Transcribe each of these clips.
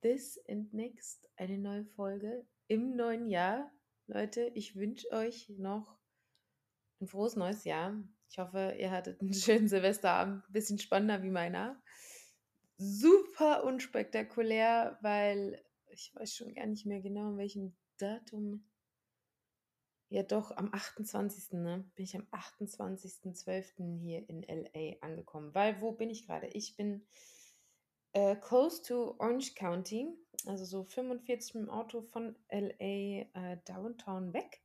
This and next eine neue Folge im neuen Jahr. Leute, ich wünsche euch noch ein frohes neues Jahr. Ich hoffe, ihr hattet einen schönen Silvesterabend, ein bisschen spannender wie meiner. Super unspektakulär, weil ich weiß schon gar nicht mehr genau, in welchem Datum. Ja, doch, am 28. Ne, bin ich am 28.12. hier in LA angekommen. Weil, wo bin ich gerade? Ich bin äh, close to Orange County, also so 45 mit dem Auto von LA äh, Downtown weg.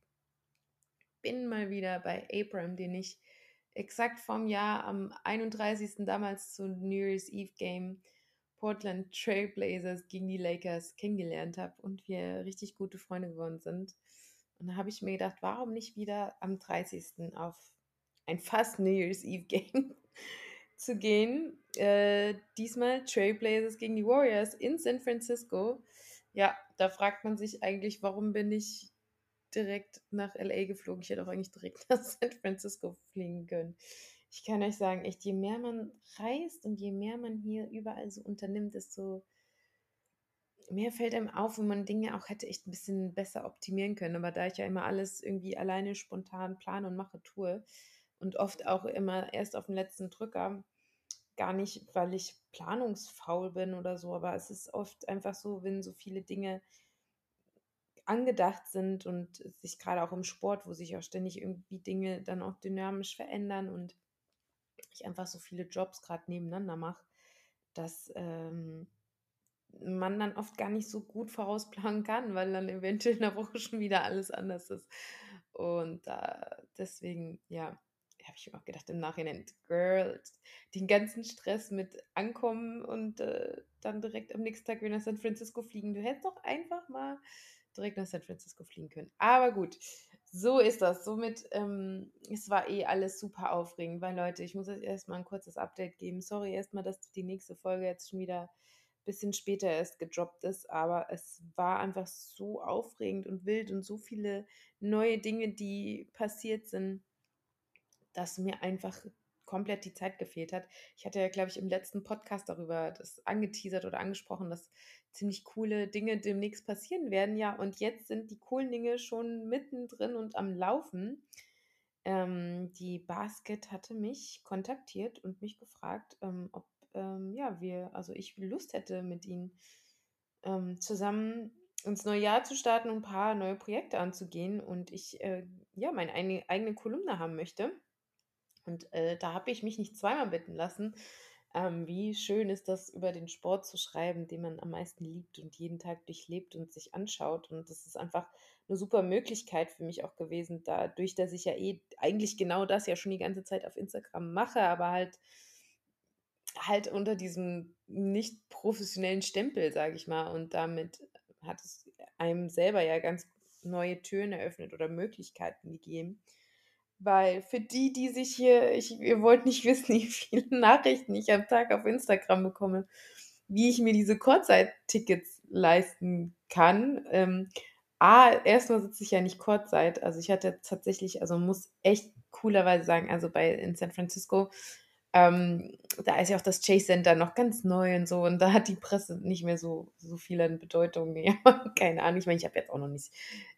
Bin mal wieder bei Abram, den ich exakt vom Jahr am 31. damals zu New Year's Eve Game Portland Trailblazers gegen die Lakers kennengelernt habe und wir richtig gute Freunde geworden sind. Und da habe ich mir gedacht, warum nicht wieder am 30. auf ein fast New Year's Eve Game zu gehen. Äh, diesmal Trailblazers gegen die Warriors in San Francisco. Ja, da fragt man sich eigentlich, warum bin ich direkt nach LA geflogen? Ich hätte auch eigentlich direkt nach San Francisco fliegen können. Ich kann euch sagen, echt, je mehr man reist und je mehr man hier überall so unternimmt, desto mehr fällt einem auf, wo man Dinge auch hätte echt ein bisschen besser optimieren können. Aber da ich ja immer alles irgendwie alleine spontan plane und mache, tue und oft auch immer erst auf den letzten Drücker, gar nicht, weil ich planungsfaul bin oder so, aber es ist oft einfach so, wenn so viele Dinge angedacht sind und sich gerade auch im Sport, wo sich auch ständig irgendwie Dinge dann auch dynamisch verändern und ich einfach so viele Jobs gerade nebeneinander mache, dass ähm, man dann oft gar nicht so gut vorausplanen kann, weil dann eventuell in der Woche schon wieder alles anders ist. Und äh, deswegen, ja, habe ich mir auch gedacht im Nachhinein, Girl, den ganzen Stress mit Ankommen und äh, dann direkt am nächsten Tag wieder nach San Francisco fliegen. Du hättest doch einfach mal direkt nach San Francisco fliegen können. Aber gut, so ist das. Somit, ähm, es war eh alles super aufregend, weil Leute, ich muss jetzt erstmal ein kurzes Update geben. Sorry erstmal, dass die nächste Folge jetzt schon wieder ein bisschen später erst gedroppt ist, aber es war einfach so aufregend und wild und so viele neue Dinge, die passiert sind dass mir einfach komplett die Zeit gefehlt hat. Ich hatte ja, glaube ich, im letzten Podcast darüber das angeteasert oder angesprochen, dass ziemlich coole Dinge demnächst passieren werden. Ja, und jetzt sind die coolen Dinge schon mittendrin und am Laufen. Ähm, die Basket hatte mich kontaktiert und mich gefragt, ähm, ob ähm, ja, wir, also ich Lust hätte, mit ihnen ähm, zusammen ins neue Jahr zu starten und ein paar neue Projekte anzugehen und ich äh, ja meine eigene, eigene Kolumne haben möchte. Und äh, da habe ich mich nicht zweimal bitten lassen. Ähm, wie schön ist das, über den Sport zu schreiben, den man am meisten liebt und jeden Tag durchlebt und sich anschaut. Und das ist einfach eine super Möglichkeit für mich auch gewesen, dadurch, dass ich ja eh eigentlich genau das ja schon die ganze Zeit auf Instagram mache, aber halt halt unter diesem nicht professionellen Stempel, sage ich mal. Und damit hat es einem selber ja ganz neue Türen eröffnet oder Möglichkeiten gegeben. Weil für die, die sich hier, ich, ihr wollt nicht wissen, wie viele Nachrichten ich am Tag auf Instagram bekomme, wie ich mir diese Kurzzeit-Tickets leisten kann. Ähm, A, erstmal sitze ich ja nicht Kurzzeit. Also ich hatte tatsächlich, also muss echt coolerweise sagen, also bei in San Francisco, ähm, da ist ja auch das Chase Center noch ganz neu und so und da hat die Presse nicht mehr so, so viel an Bedeutung. Ja, keine Ahnung. Ich meine, ich habe jetzt auch noch nicht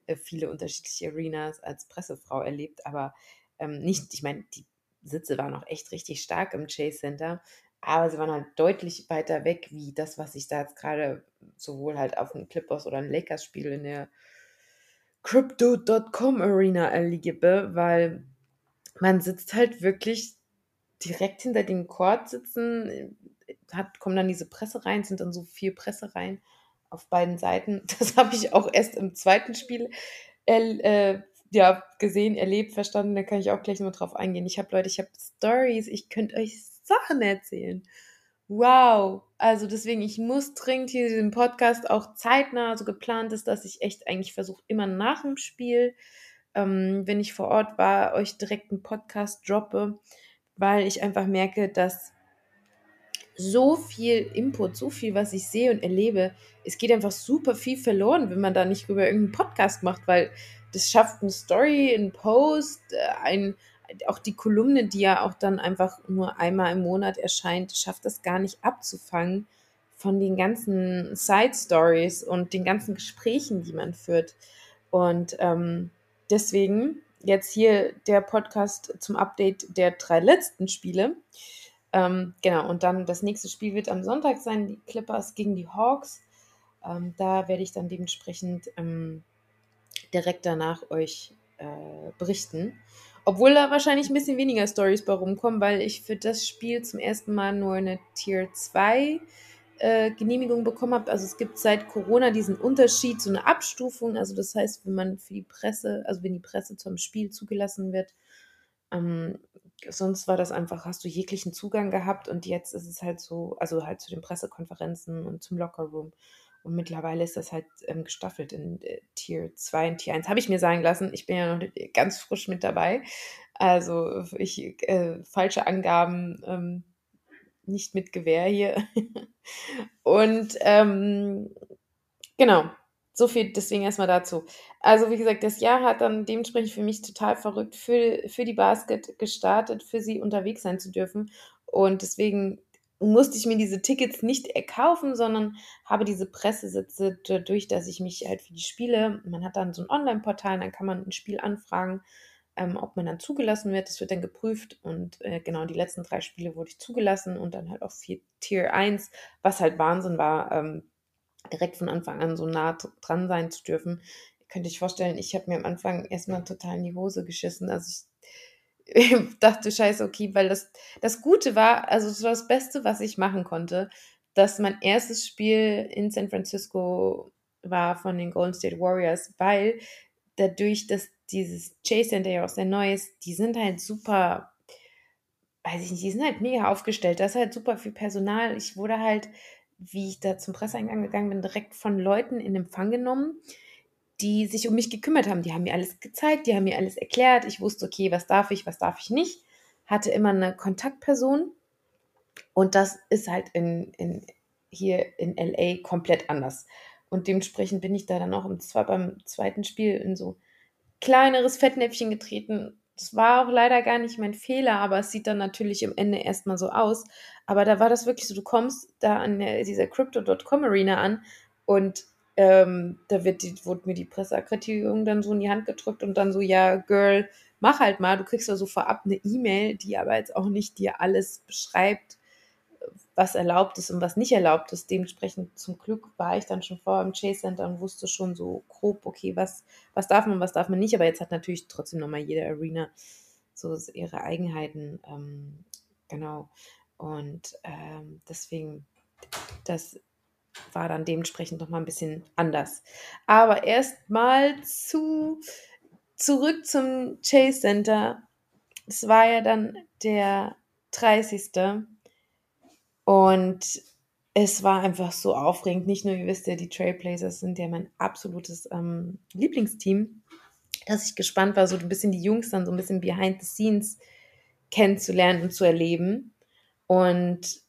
äh, viele unterschiedliche Arenas als Pressefrau erlebt, aber ähm, nicht, ich meine, die Sitze waren auch echt richtig stark im Chase Center, aber sie waren halt deutlich weiter weg, wie das, was ich da jetzt gerade sowohl halt auf einem Clippers oder einem Lakers-Spiel in der Crypto.com Arena erlebe, weil man sitzt halt wirklich direkt hinter dem Court sitzen, hat, kommen dann diese Presse rein, sind dann so vier Presse rein auf beiden Seiten. Das habe ich auch erst im zweiten Spiel äh, ja, gesehen, erlebt, verstanden. Da kann ich auch gleich mal drauf eingehen. Ich habe Leute, ich habe Stories, ich könnte euch Sachen erzählen. Wow. Also deswegen, ich muss dringend hier diesen Podcast auch zeitnah, so geplant ist, dass ich echt eigentlich versuche, immer nach dem Spiel, ähm, wenn ich vor Ort war, euch direkt einen Podcast droppe, weil ich einfach merke, dass so viel Input, so viel, was ich sehe und erlebe, es geht einfach super viel verloren, wenn man da nicht über irgendeinen Podcast macht, weil das schafft eine Story, ein Post, äh, ein, auch die Kolumne, die ja auch dann einfach nur einmal im Monat erscheint, schafft das gar nicht abzufangen von den ganzen Side Stories und den ganzen Gesprächen, die man führt. Und ähm, deswegen jetzt hier der Podcast zum Update der drei letzten Spiele. Ähm, genau, und dann das nächste Spiel wird am Sonntag sein, die Clippers gegen die Hawks. Ähm, da werde ich dann dementsprechend ähm, direkt danach euch äh, berichten. Obwohl da wahrscheinlich ein bisschen weniger Stories bei rumkommen, weil ich für das Spiel zum ersten Mal nur eine Tier 2 äh, Genehmigung bekommen habe. Also es gibt seit Corona diesen Unterschied, so eine Abstufung. Also das heißt, wenn man für die Presse, also wenn die Presse zum Spiel zugelassen wird, ähm, sonst war das einfach, hast du jeglichen Zugang gehabt und jetzt ist es halt so, also halt zu den Pressekonferenzen und zum Lockerroom. Und mittlerweile ist das halt ähm, gestaffelt in äh, Tier 2 und Tier 1. Habe ich mir sagen lassen. Ich bin ja noch ganz frisch mit dabei. Also ich äh, falsche Angaben ähm, nicht mit Gewehr hier. und ähm, genau, so viel deswegen erstmal dazu. Also wie gesagt, das Jahr hat dann dementsprechend für mich total verrückt für, für die Basket gestartet, für sie unterwegs sein zu dürfen. Und deswegen musste ich mir diese Tickets nicht erkaufen, sondern habe diese Pressesitze dadurch, dass ich mich halt für die Spiele, man hat dann so ein Online-Portal, dann kann man ein Spiel anfragen, ähm, ob man dann zugelassen wird. Das wird dann geprüft und äh, genau die letzten drei Spiele wurde ich zugelassen und dann halt auch vier Tier 1, was halt Wahnsinn war, ähm, direkt von Anfang an so nah dran sein zu dürfen. Ihr könnt euch vorstellen, ich habe mir am Anfang erstmal total in die Hose geschissen. Also ich dachte, scheiße, okay, weil das, das Gute war, also das war das Beste, was ich machen konnte, dass mein erstes Spiel in San Francisco war von den Golden State Warriors, weil dadurch, dass dieses Chase Center ja auch sehr neu ist, die sind halt super, weiß ich nicht, die sind halt mega aufgestellt, da ist halt super viel Personal. Ich wurde halt, wie ich da zum Presseeingang gegangen bin, direkt von Leuten in Empfang genommen, die sich um mich gekümmert haben. Die haben mir alles gezeigt, die haben mir alles erklärt. Ich wusste, okay, was darf ich, was darf ich nicht. Hatte immer eine Kontaktperson. Und das ist halt in, in, hier in LA komplett anders. Und dementsprechend bin ich da dann auch im, beim zweiten Spiel in so kleineres Fettnäpfchen getreten. Das war auch leider gar nicht mein Fehler, aber es sieht dann natürlich im Ende erstmal so aus. Aber da war das wirklich so, du kommst da an dieser Crypto.com Arena an und ähm, da wird die, wurde mir die Presseakkreditierung dann so in die Hand gedrückt und dann so, ja, Girl, mach halt mal. Du kriegst ja so vorab eine E-Mail, die aber jetzt auch nicht dir alles beschreibt, was erlaubt ist und was nicht erlaubt ist. Dementsprechend zum Glück war ich dann schon vorher im Chase Center und wusste schon so grob, okay, was, was darf man, was darf man nicht. Aber jetzt hat natürlich trotzdem nochmal jede Arena so ihre Eigenheiten. Ähm, genau. Und ähm, deswegen, das war dann dementsprechend noch mal ein bisschen anders. Aber erstmal zu zurück zum Chase Center. Es war ja dann der 30. Und es war einfach so aufregend. Nicht nur, ihr wisst ja, die Trailblazers sind ja mein absolutes ähm, Lieblingsteam, dass ich gespannt war, so ein bisschen die Jungs dann so ein bisschen behind the scenes kennenzulernen und zu erleben. Und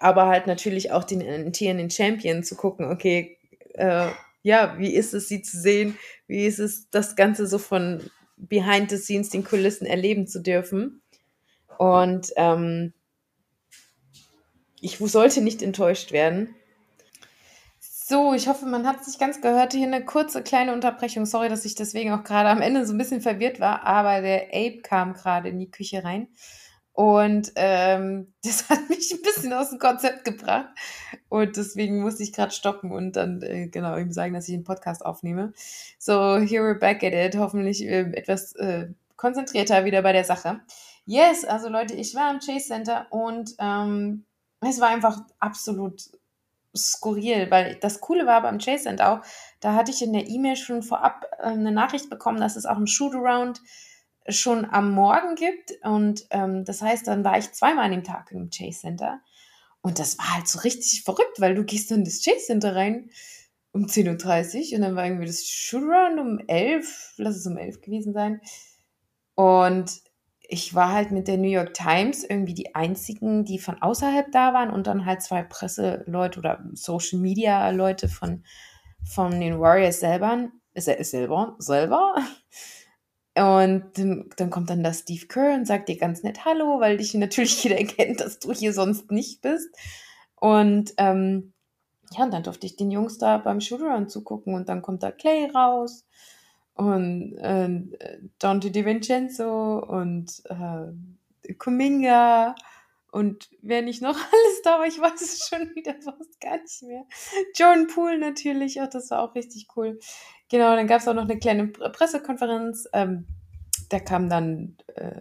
aber halt natürlich auch den amtierenden Champion zu gucken, okay, äh, ja, wie ist es, sie zu sehen, wie ist es, das Ganze so von behind the scenes, den Kulissen erleben zu dürfen. Und ähm, ich sollte nicht enttäuscht werden. So, ich hoffe, man hat es nicht ganz gehört. Hier eine kurze kleine Unterbrechung. Sorry, dass ich deswegen auch gerade am Ende so ein bisschen verwirrt war, aber der Ape kam gerade in die Küche rein. Und ähm, das hat mich ein bisschen aus dem Konzept gebracht. Und deswegen musste ich gerade stoppen und dann äh, genau ihm sagen, dass ich einen Podcast aufnehme. So, here we're back at it. Hoffentlich äh, etwas äh, konzentrierter wieder bei der Sache. Yes, also Leute, ich war im Chase Center und ähm, es war einfach absolut skurril, weil das Coole war beim Chase Center auch, da hatte ich in der E-Mail schon vorab äh, eine Nachricht bekommen, dass es auch ein Shootaround around schon am Morgen gibt. Und ähm, das heißt, dann war ich zweimal an dem Tag im Chase Center. Und das war halt so richtig verrückt, weil du gehst dann in das Chase Center rein um 10.30 Uhr und dann war irgendwie das Shootaround um 11, lass es um 11 gewesen sein. Und ich war halt mit der New York Times irgendwie die einzigen, die von außerhalb da waren und dann halt zwei Presseleute oder Social Media Leute von, von den Warriors selber, selber, selber. Und dann, dann kommt dann da Steve Kerr und sagt dir ganz nett Hallo, weil dich natürlich jeder kennt, dass du hier sonst nicht bist. Und ähm, ja, und dann durfte ich den Jungs da beim Shootaround zugucken und dann kommt da Clay raus und äh, Dante DiVincenzo und äh, Kuminga und wer nicht noch alles da war, ich weiß es schon wieder fast gar nicht mehr. Jordan Poole natürlich, auch das war auch richtig cool. Genau, dann gab es auch noch eine kleine Pressekonferenz. Ähm, da kam dann äh,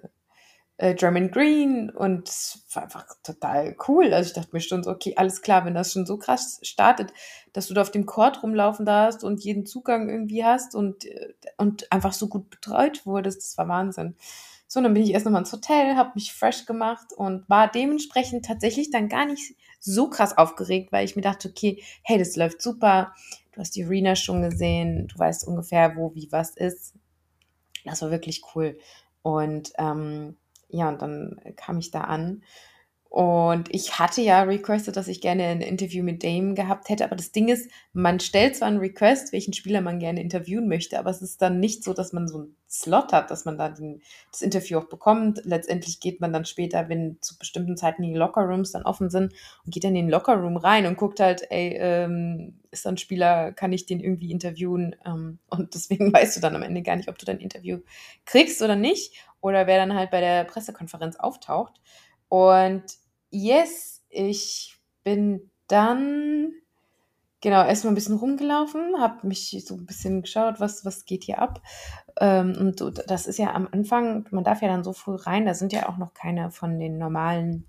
äh, German Green und es war einfach total cool. Also ich dachte mir schon so, okay, alles klar, wenn das schon so krass startet, dass du da auf dem Court rumlaufen darfst und jeden Zugang irgendwie hast und, äh, und einfach so gut betreut wurdest, das war Wahnsinn. So, dann bin ich erst nochmal ins Hotel, habe mich fresh gemacht und war dementsprechend tatsächlich dann gar nicht so krass aufgeregt, weil ich mir dachte, okay, hey, das läuft super. Du hast die Arena schon gesehen, du weißt ungefähr, wo, wie, was ist. Das war wirklich cool. Und ähm, ja, und dann kam ich da an. Und ich hatte ja requested, dass ich gerne ein Interview mit Dame gehabt hätte. Aber das Ding ist, man stellt zwar einen Request, welchen Spieler man gerne interviewen möchte, aber es ist dann nicht so, dass man so einen Slot hat, dass man da den, das Interview auch bekommt. Letztendlich geht man dann später, wenn zu bestimmten Zeiten die Lockerrooms dann offen sind, und geht dann in den Lockerroom rein und guckt halt, ey, ähm, ist da ein Spieler, kann ich den irgendwie interviewen? Ähm, und deswegen weißt du dann am Ende gar nicht, ob du dein Interview kriegst oder nicht oder wer dann halt bei der Pressekonferenz auftaucht. Und yes, ich bin dann genau erstmal ein bisschen rumgelaufen, habe mich so ein bisschen geschaut, was, was geht hier ab. Ähm, und das ist ja am Anfang, man darf ja dann so früh rein, da sind ja auch noch keine von den normalen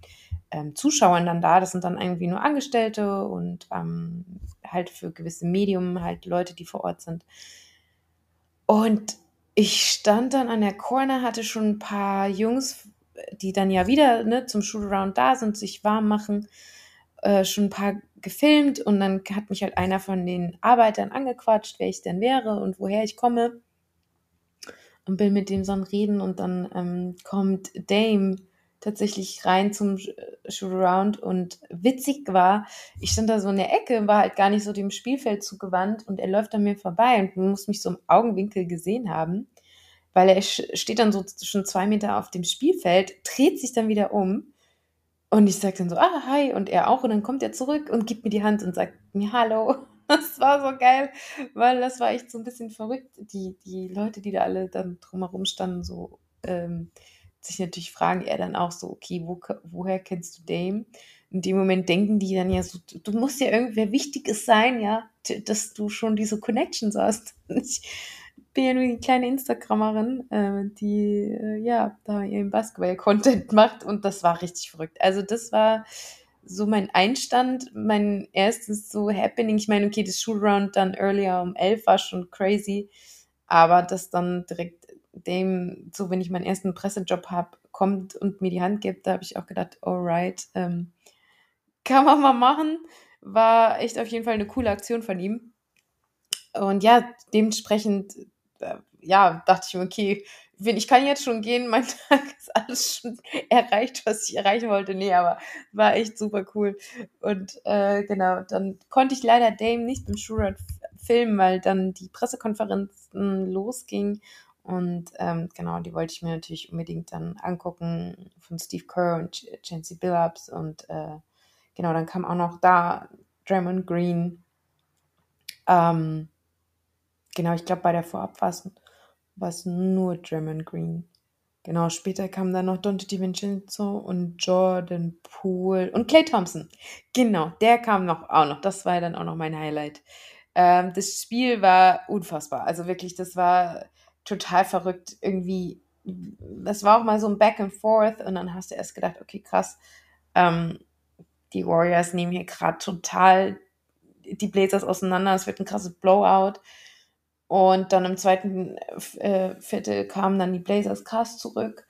ähm, Zuschauern dann da. Das sind dann irgendwie nur Angestellte und ähm, halt für gewisse Medium halt Leute, die vor Ort sind. Und ich stand dann an der Corner, hatte schon ein paar Jungs, die dann ja wieder ne, zum Shootaround da sind, sich warm machen, äh, schon ein paar gefilmt und dann hat mich halt einer von den Arbeitern angequatscht, wer ich denn wäre und woher ich komme und bin mit dem so Reden und dann ähm, kommt Dame tatsächlich rein zum Shootaround und witzig war, ich stand da so in der Ecke, war halt gar nicht so dem Spielfeld zugewandt und er läuft an mir vorbei und muss mich so im Augenwinkel gesehen haben, weil er steht dann so schon zwei Meter auf dem Spielfeld, dreht sich dann wieder um und ich sage dann so, ah, hi, und er auch und dann kommt er zurück und gibt mir die Hand und sagt mir Hallo. Das war so geil, weil das war echt so ein bisschen verrückt. Die, die Leute, die da alle dann drumherum standen, so ähm, sich natürlich fragen, er dann auch so, okay, wo, woher kennst du Dame? In dem Moment denken die dann ja so, du musst ja irgendwer Wichtiges sein, ja, dass du schon diese Connections hast. Ich bin ja nur die kleine Instagrammerin, äh, die äh, ja da ihren Basketball-Content macht und das war richtig verrückt. Also das war so mein Einstand, mein erstes so Happening. Ich meine, okay, das Shoot-Round dann earlier um elf war schon crazy, aber das dann direkt dem, so wenn ich meinen ersten Pressejob habe, kommt und mir die Hand gibt, da habe ich auch gedacht, alright, ähm, kann man mal machen. War echt auf jeden Fall eine coole Aktion von ihm. Und ja, dementsprechend, äh, ja, dachte ich mir, okay, ich kann jetzt schon gehen, mein Tag ist alles schon erreicht, was ich erreichen wollte. Nee, aber war echt super cool. Und äh, genau, dann konnte ich leider Dame nicht im Shootout filmen, weil dann die Pressekonferenzen losging und ähm, genau, die wollte ich mir natürlich unbedingt dann angucken von Steve Kerr und Chancy Billups. Und äh, genau, dann kam auch noch da Draymond Green. Ähm, genau, ich glaube, bei der Vorab war es nur Draymond Green. Genau, später kam dann noch Dante DiVincenzo und Jordan Poole und Clay Thompson. Genau, der kam noch auch noch. Das war dann auch noch mein Highlight. Ähm, das Spiel war unfassbar. Also wirklich, das war total verrückt irgendwie. Das war auch mal so ein Back and Forth und dann hast du erst gedacht, okay, krass, ähm, die Warriors nehmen hier gerade total die Blazers auseinander, es wird ein krasses Blowout. Und dann im zweiten äh, Viertel kamen dann die Blazers krass zurück.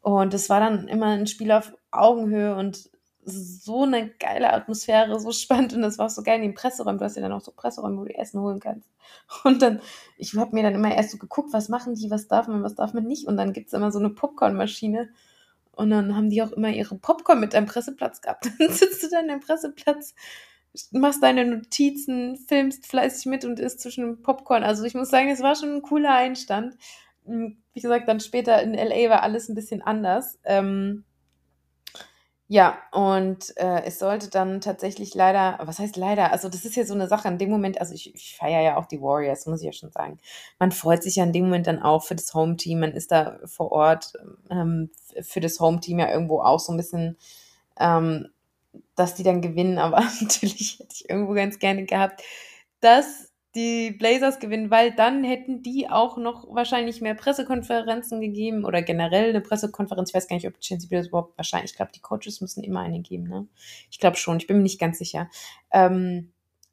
Und es war dann immer ein Spiel auf Augenhöhe und so eine geile Atmosphäre, so spannend und das war auch so geil in den Presseräumen. Du hast ja dann auch so Presseräume, wo du Essen holen kannst. Und dann, ich habe mir dann immer erst so geguckt, was machen die, was darf man, was darf man nicht. Und dann gibt es immer so eine Popcornmaschine. Und dann haben die auch immer ihre Popcorn mit einem Presseplatz gehabt. Dann sitzt du da in deinem Presseplatz, machst deine Notizen, filmst fleißig mit und isst zwischen Popcorn. Also ich muss sagen, es war schon ein cooler Einstand. Hm, wie gesagt, dann später in LA war alles ein bisschen anders. Ähm, ja, und äh, es sollte dann tatsächlich leider, was heißt leider? Also, das ist ja so eine Sache in dem Moment, also ich, ich feiere ja auch die Warriors, muss ich ja schon sagen. Man freut sich ja in dem Moment dann auch für das Home-Team, man ist da vor Ort ähm, für das Home-Team ja irgendwo auch so ein bisschen, ähm, dass die dann gewinnen, aber natürlich hätte ich irgendwo ganz gerne gehabt, dass die Blazers gewinnen, weil dann hätten die auch noch wahrscheinlich mehr Pressekonferenzen gegeben oder generell eine Pressekonferenz. Ich weiß gar nicht, ob Chelsea Bills überhaupt wahrscheinlich, ich glaube, die Coaches müssen immer eine geben, ne? Ich glaube schon, ich bin mir nicht ganz sicher. Ähm,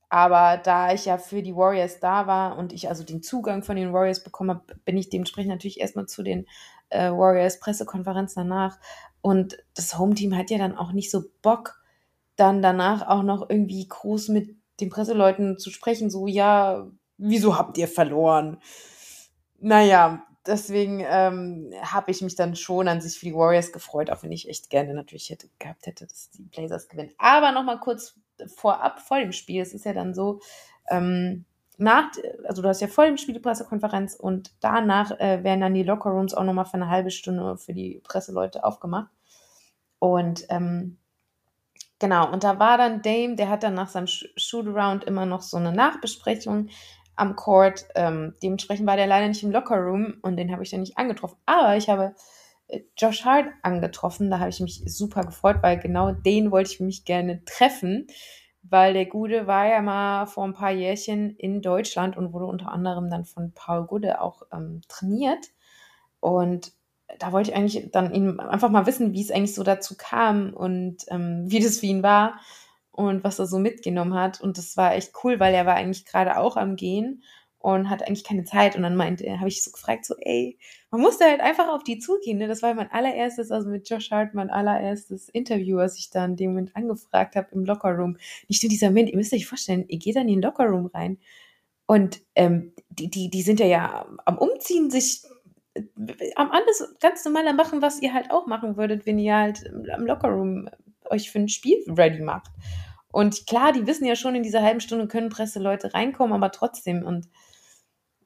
aber da ich ja für die Warriors da war und ich also den Zugang von den Warriors bekommen habe, bin ich dementsprechend natürlich erstmal zu den äh, Warriors Pressekonferenzen danach. Und das Home-Team hat ja dann auch nicht so Bock, dann danach auch noch irgendwie groß mit den Presseleuten zu sprechen, so, ja, wieso habt ihr verloren? Naja, deswegen ähm, habe ich mich dann schon an sich für die Warriors gefreut, auch wenn ich echt gerne natürlich hätte, gehabt hätte, dass die Blazers gewinnen. Aber nochmal kurz vorab, vor dem Spiel, es ist ja dann so, ähm, nach, also du hast ja vor dem Spiel die Pressekonferenz und danach äh, werden dann die Lockerrooms auch nochmal für eine halbe Stunde für die Presseleute aufgemacht. Und ähm, Genau, und da war dann Dame, der hat dann nach seinem Shootaround immer noch so eine Nachbesprechung am Court. Ähm, dementsprechend war der leider nicht im Lockerroom und den habe ich dann nicht angetroffen. Aber ich habe äh, Josh Hart angetroffen. Da habe ich mich super gefreut, weil genau den wollte ich mich gerne treffen, weil der Gude war ja mal vor ein paar Jährchen in Deutschland und wurde unter anderem dann von Paul Gude auch ähm, trainiert. Und da wollte ich eigentlich dann ihn einfach mal wissen, wie es eigentlich so dazu kam und ähm, wie das für ihn war und was er so mitgenommen hat. Und das war echt cool, weil er war eigentlich gerade auch am Gehen und hat eigentlich keine Zeit. Und dann meinte, habe ich so gefragt, so, ey, man musste halt einfach auf die zugehen. Ne? Das war mein allererstes, also mit Josh Hart, mein allererstes Interview, was ich da in dem Moment angefragt habe im Lockerroom. Nicht nur dieser Moment, ihr müsst euch vorstellen, ihr geht dann in den Lockerroom rein und ähm, die, die, die sind ja, ja am Umziehen, sich am alles ganz normal machen, was ihr halt auch machen würdet, wenn ihr halt am Lockerroom euch für ein Spiel ready macht. Und klar, die wissen ja schon, in dieser halben Stunde können Presseleute reinkommen, aber trotzdem. Und,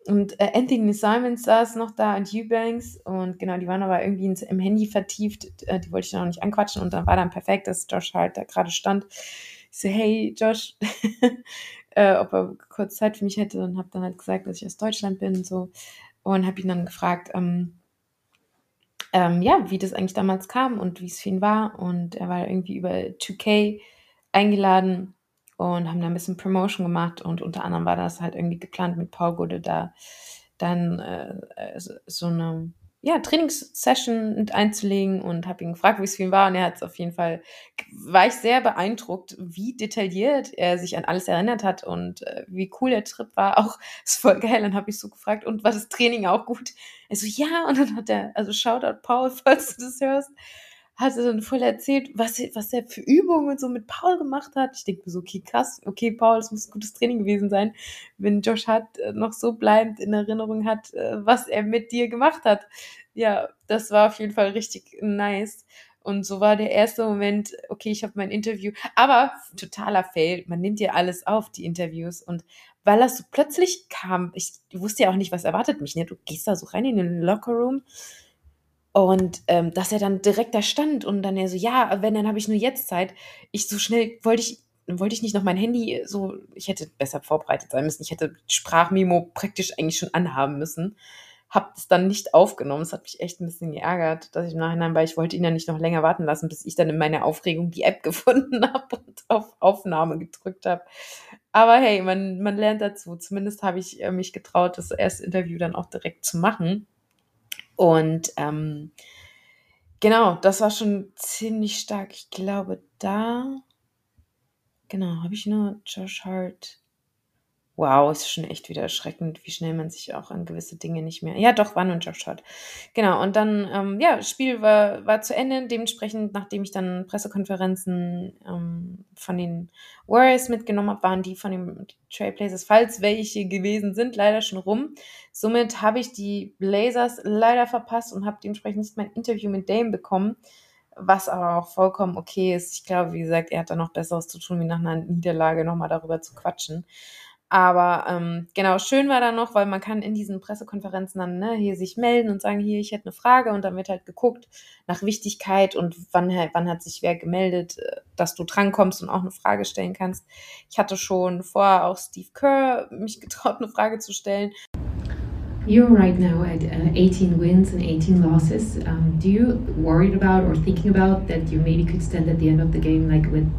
und äh, Anthony Simons saß noch da und Eubanks und genau, die waren aber irgendwie ins, im Handy vertieft. Äh, die wollte ich noch nicht anquatschen und dann war dann perfekt, dass Josh halt da gerade stand. Ich so, hey Josh, äh, ob er kurz Zeit für mich hätte und habe dann halt gesagt, dass ich aus Deutschland bin und so und habe ihn dann gefragt, ähm, ähm, ja, wie das eigentlich damals kam und wie es für ihn war. Und er war irgendwie über 2K eingeladen und haben da ein bisschen Promotion gemacht und unter anderem war das halt irgendwie geplant mit Paul Gude da dann äh, äh so eine ja, Trainingssession einzulegen und habe ihn gefragt, wie es für ihn war. Und er hat es auf jeden Fall, war ich sehr beeindruckt, wie detailliert er sich an alles erinnert hat und äh, wie cool der Trip war. Auch ist voll geil. Dann habe ich so gefragt, und war das Training auch gut? Er so, ja, und dann hat er, also Shoutout Paul, falls du das hörst, hat er dann voll erzählt, was, was er für Übungen so mit Paul gemacht hat. Ich denke mir so, okay, krass, okay, Paul, es muss ein gutes Training gewesen sein, wenn Josh Hart äh, noch so bleibend in Erinnerung hat, äh, was er mit dir gemacht hat. Ja, das war auf jeden Fall richtig nice. Und so war der erste Moment, okay, ich habe mein Interview. Aber totaler Fail. Man nimmt ja alles auf, die Interviews. Und weil das so plötzlich kam, ich wusste ja auch nicht, was erwartet mich. Ne? Du gehst da so rein in den Lockerroom und ähm, dass er dann direkt da stand und dann er so, ja, wenn, dann habe ich nur jetzt Zeit. Ich so schnell wollte ich, wollte ich nicht noch mein Handy so, ich hätte besser vorbereitet sein müssen. Ich hätte Sprachmemo praktisch eigentlich schon anhaben müssen. Hab es dann nicht aufgenommen. Es hat mich echt ein bisschen geärgert, dass ich im Nachhinein, weil ich wollte ihn ja nicht noch länger warten lassen, bis ich dann in meiner Aufregung die App gefunden habe und auf Aufnahme gedrückt habe. Aber hey, man, man lernt dazu. Zumindest habe ich äh, mich getraut, das erste Interview dann auch direkt zu machen. Und ähm, genau, das war schon ziemlich stark. Ich glaube, da, genau, habe ich nur Josh Hart wow, ist schon echt wieder erschreckend, wie schnell man sich auch an gewisse Dinge nicht mehr. Ja, doch, war nur ein Josh Genau, und dann, ähm, ja, Spiel war, war zu Ende. Dementsprechend, nachdem ich dann Pressekonferenzen ähm, von den Warriors mitgenommen habe, waren die von den Trailblazers, falls welche gewesen sind, leider schon rum. Somit habe ich die Blazers leider verpasst und habe dementsprechend nicht mein Interview mit Dame bekommen was aber auch vollkommen okay ist. Ich glaube, wie gesagt, er hat da noch Besseres zu tun, wie nach einer Niederlage nochmal darüber zu quatschen. Aber ähm, genau, schön war da noch, weil man kann in diesen Pressekonferenzen dann ne, hier sich melden und sagen, hier, ich hätte eine Frage und dann wird halt geguckt nach Wichtigkeit und wann, wann hat sich wer gemeldet, äh, dass du drankommst und auch eine Frage stellen kannst. Ich hatte schon vorher auch Steve Kerr mich getraut, eine Frage zu stellen. You're right now at uh, 18 wins and 18 losses. Um, do you worried about or thinking about that you maybe could stand at the end of the game like with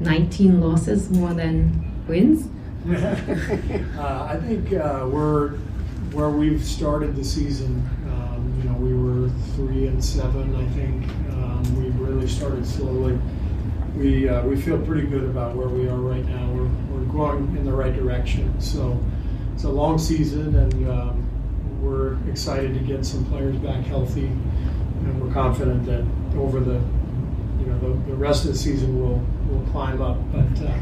19 losses more than wins? uh, I think uh, we're where we've started the season. Um, you know, we were three and seven. I think um, we really started slowly. We uh, we feel pretty good about where we are right now. We're we're going in the right direction. So it's a long season, and um, we're excited to get some players back healthy, and we're confident that over the you know the, the rest of the season we'll we'll climb up. But uh,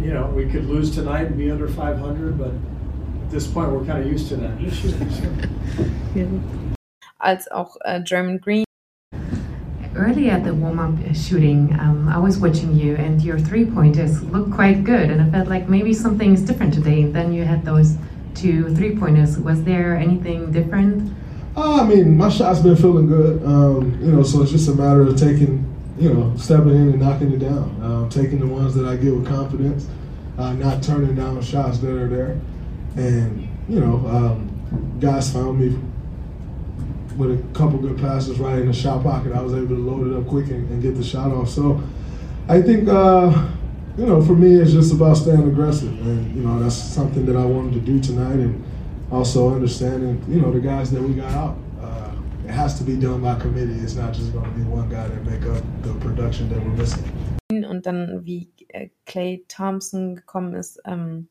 you know, we could lose tonight and be under 500, but at this point we're kind of used to that. Als auch uh, German Green. Early at the warm-up shooting, um, I was watching you, and your three-pointers looked quite good, and I felt like maybe something is different today. And then you had those two three-pointers. Was there anything different? Uh, I mean, my shot's been feeling good. Um, you know, so it's just a matter of taking you know, stepping in and knocking it down, uh, taking the ones that I get with confidence, uh, not turning down shots that are there. And, you know, um, guys found me with a couple good passes right in the shot pocket. I was able to load it up quick and, and get the shot off. So I think, uh, you know, for me, it's just about staying aggressive. And, you know, that's something that I wanted to do tonight. And also understanding, you know, the guys that we got out it has to be done by committee. It's not just going to be one guy that make up the production that we're missing. Und dann, wie Clay äh, Thompson gekommen ist, ähm,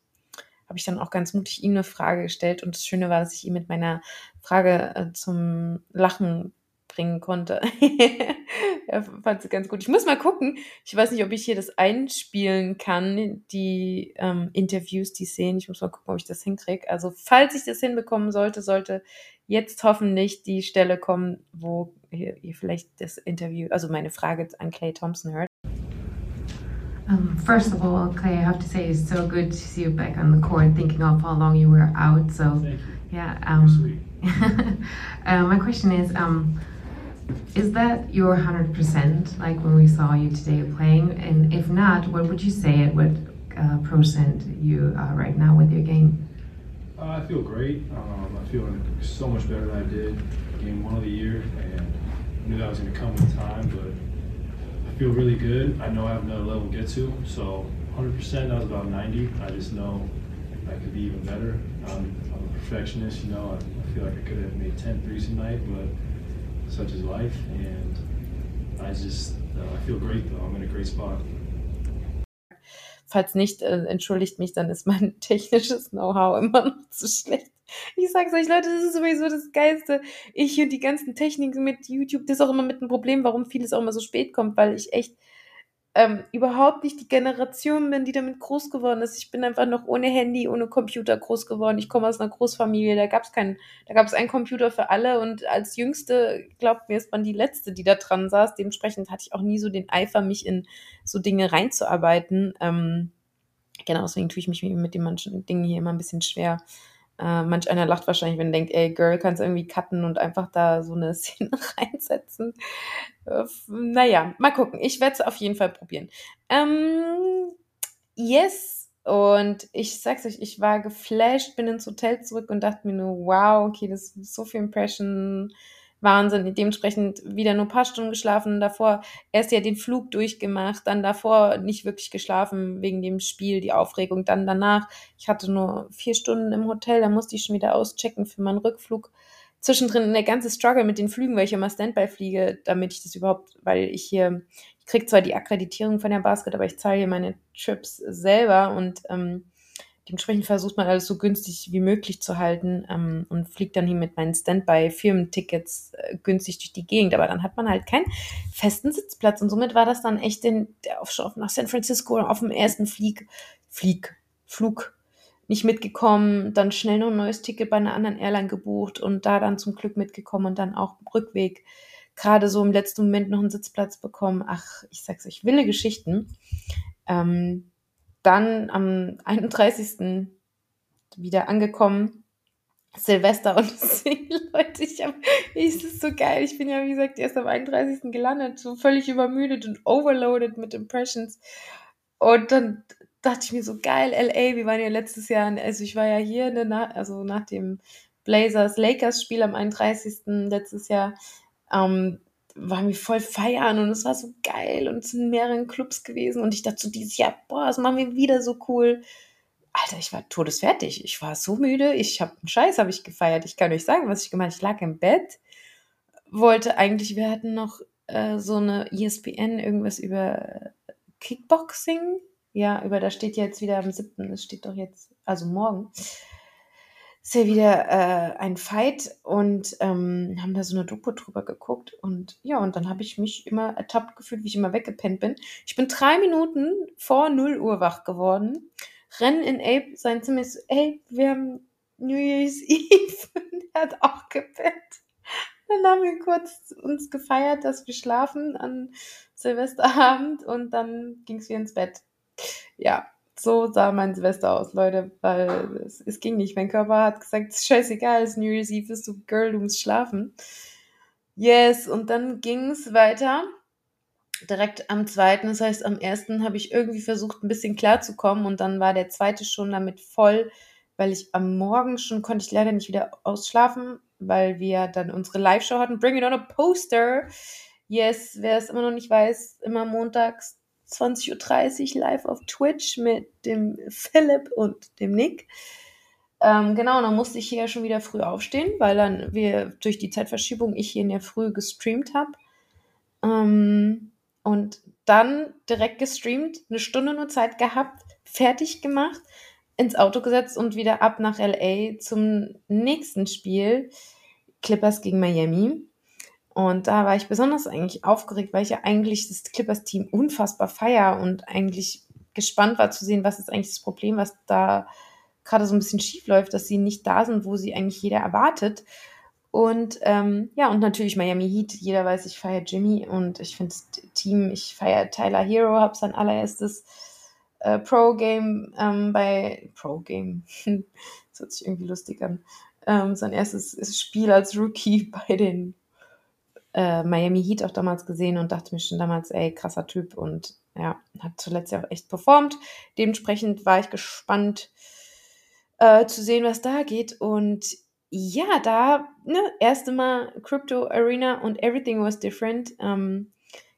habe ich dann auch ganz mutig ihm eine Frage gestellt. Und das Schöne war, dass ich ihn mit meiner Frage äh, zum Lachen bringen konnte. er fand es ganz gut. Ich muss mal gucken. Ich weiß nicht, ob ich hier das einspielen kann, die ähm, Interviews, die Szenen. Ich muss mal gucken, ob ich das hinkriege. Also, falls ich das hinbekommen sollte, sollte jetzt hoffentlich die Stelle kommen, wo ihr, ihr vielleicht das Interview, also meine Frage an Clay Thompson hört. Um, first of all, Clay, I have to say it's so good to see you back on the court, thinking of how long you were out. So, yeah. Um, uh, my question is, um, is that your 100% like when we saw you today playing? And if not, what would you say at what uh, percent you are right now with your game? Uh, I feel great. Um, I feel so much better than I did game one of the year, and I knew that was going to come with time, but I feel really good. I know I have another level to get to, so 100%, that was about 90. I just know I could be even better. I'm, I'm a perfectionist, you know. I, I, feel like I could have made 10 threes tonight, but such is life, and I just, uh, I feel great though. I'm in a great spot. Falls nicht, äh, entschuldigt mich, dann ist mein technisches Know-how immer noch zu schlecht. Ich sag's euch, Leute, das ist sowieso das Geiste. Ich und die ganzen Techniken mit YouTube, das ist auch immer mit ein Problem, warum vieles auch immer so spät kommt, weil ich echt ähm, überhaupt nicht die Generation bin, die damit groß geworden ist. Ich bin einfach noch ohne Handy, ohne Computer groß geworden. Ich komme aus einer Großfamilie, da gab es keinen, da gab es einen Computer für alle und als Jüngste, glaubt mir, ist man die Letzte, die da dran saß. Dementsprechend hatte ich auch nie so den Eifer, mich in so Dinge reinzuarbeiten. Ähm, genau, deswegen tue ich mich mit den manchen Dingen hier immer ein bisschen schwer. Äh, manch einer lacht wahrscheinlich, wenn er denkt, ey, Girl, kannst irgendwie cutten und einfach da so eine Szene reinsetzen. Äh, naja, mal gucken. Ich werde es auf jeden Fall probieren. Ähm, yes. Und ich sag's euch, ich war geflasht, bin ins Hotel zurück und dachte mir nur, wow, okay, das ist so viel Impression. Wahnsinn. Dementsprechend wieder nur ein paar Stunden geschlafen. Davor erst ja den Flug durchgemacht, dann davor nicht wirklich geschlafen wegen dem Spiel, die Aufregung. Dann danach, ich hatte nur vier Stunden im Hotel, da musste ich schon wieder auschecken für meinen Rückflug. Zwischendrin der ganze Struggle mit den Flügen, weil ich immer Standby fliege, damit ich das überhaupt, weil ich hier, ich krieg zwar die Akkreditierung von der Basket, aber ich zahle hier meine Trips selber und ähm, dementsprechend versucht man alles so günstig wie möglich zu halten ähm, und fliegt dann hier mit meinen Standby-Firmentickets äh, günstig durch die Gegend. Aber dann hat man halt keinen festen Sitzplatz und somit war das dann echt der auf, nach San Francisco auf dem ersten Flieg, Flieg, Flug nicht mitgekommen, dann schnell noch ein neues Ticket bei einer anderen Airline gebucht und da dann zum Glück mitgekommen und dann auch Rückweg gerade so im letzten Moment noch einen Sitzplatz bekommen. Ach, ich sag's euch, wilde Geschichten. Ähm, dann am 31. wieder angekommen. Silvester und Single, Leute, ich hab, ist es so geil. Ich bin ja, wie gesagt, erst am 31. gelandet, so völlig übermüdet und overloaded mit Impressions. Und dann dachte ich mir so, geil, LA, wir waren ja letztes Jahr, also ich war ja hier, ne, also nach dem Blazers-Lakers-Spiel am 31. letztes Jahr, ähm, waren wir voll feiern und es war so geil und es sind mehreren Clubs gewesen und ich dachte so dieses Jahr, boah, das machen wir wieder so cool. Alter, ich war todesfertig. Ich war so müde. Ich habe einen Scheiß, habe ich gefeiert. Ich kann euch sagen, was ich gemacht habe. Ich lag im Bett, wollte eigentlich, wir hatten noch äh, so eine ESPN, irgendwas über Kickboxing. Ja, über da steht jetzt wieder am 7. Es steht doch jetzt, also morgen ist ja wieder äh, ein Fight und ähm, haben da so eine Doku drüber geguckt und ja, und dann habe ich mich immer ertappt gefühlt, wie ich immer weggepennt bin. Ich bin drei Minuten vor 0 Uhr wach geworden, rennen in Abe sein Zimmer, so, ey, wir haben New Year's Eve und er hat auch gepennt. Dann haben wir kurz uns gefeiert, dass wir schlafen an Silvesterabend und dann ging es wieder ins Bett. Ja, so sah mein Silvester aus, Leute, weil es, es ging nicht. Mein Körper hat gesagt, scheißegal, es ist New Year's Eve, bist du Girl, du musst schlafen. Yes, und dann ging es weiter. Direkt am zweiten, das heißt am ersten habe ich irgendwie versucht, ein bisschen klarzukommen und dann war der zweite schon damit voll, weil ich am Morgen schon konnte ich leider nicht wieder ausschlafen, weil wir dann unsere Live-Show hatten. Bring it on a poster. Yes, wer es immer noch nicht weiß, immer montags 20.30 Uhr live auf Twitch mit dem Philipp und dem Nick. Ähm, genau, dann musste ich hier schon wieder früh aufstehen, weil dann wir durch die Zeitverschiebung ich hier in der Früh gestreamt habe. Ähm, und dann direkt gestreamt, eine Stunde nur Zeit gehabt, fertig gemacht, ins Auto gesetzt und wieder ab nach LA zum nächsten Spiel. Clippers gegen Miami. Und da war ich besonders eigentlich aufgeregt, weil ich ja eigentlich das Clippers-Team unfassbar feier und eigentlich gespannt war zu sehen, was ist eigentlich das Problem, was da gerade so ein bisschen schief läuft, dass sie nicht da sind, wo sie eigentlich jeder erwartet. Und ähm, ja, und natürlich Miami Heat. Jeder weiß, ich feiere Jimmy und ich finde das Team, ich feiere Tyler Hero, habe sein allererstes äh, Pro-Game ähm, bei Pro-Game. das hört sich irgendwie lustig an. Ähm, sein erstes Spiel als Rookie bei den äh, Miami Heat auch damals gesehen und dachte mir schon damals, ey, krasser Typ und ja, hat zuletzt ja auch echt performt. Dementsprechend war ich gespannt äh, zu sehen, was da geht und ja, da, ne, erste Mal Crypto Arena und everything was different. Ähm,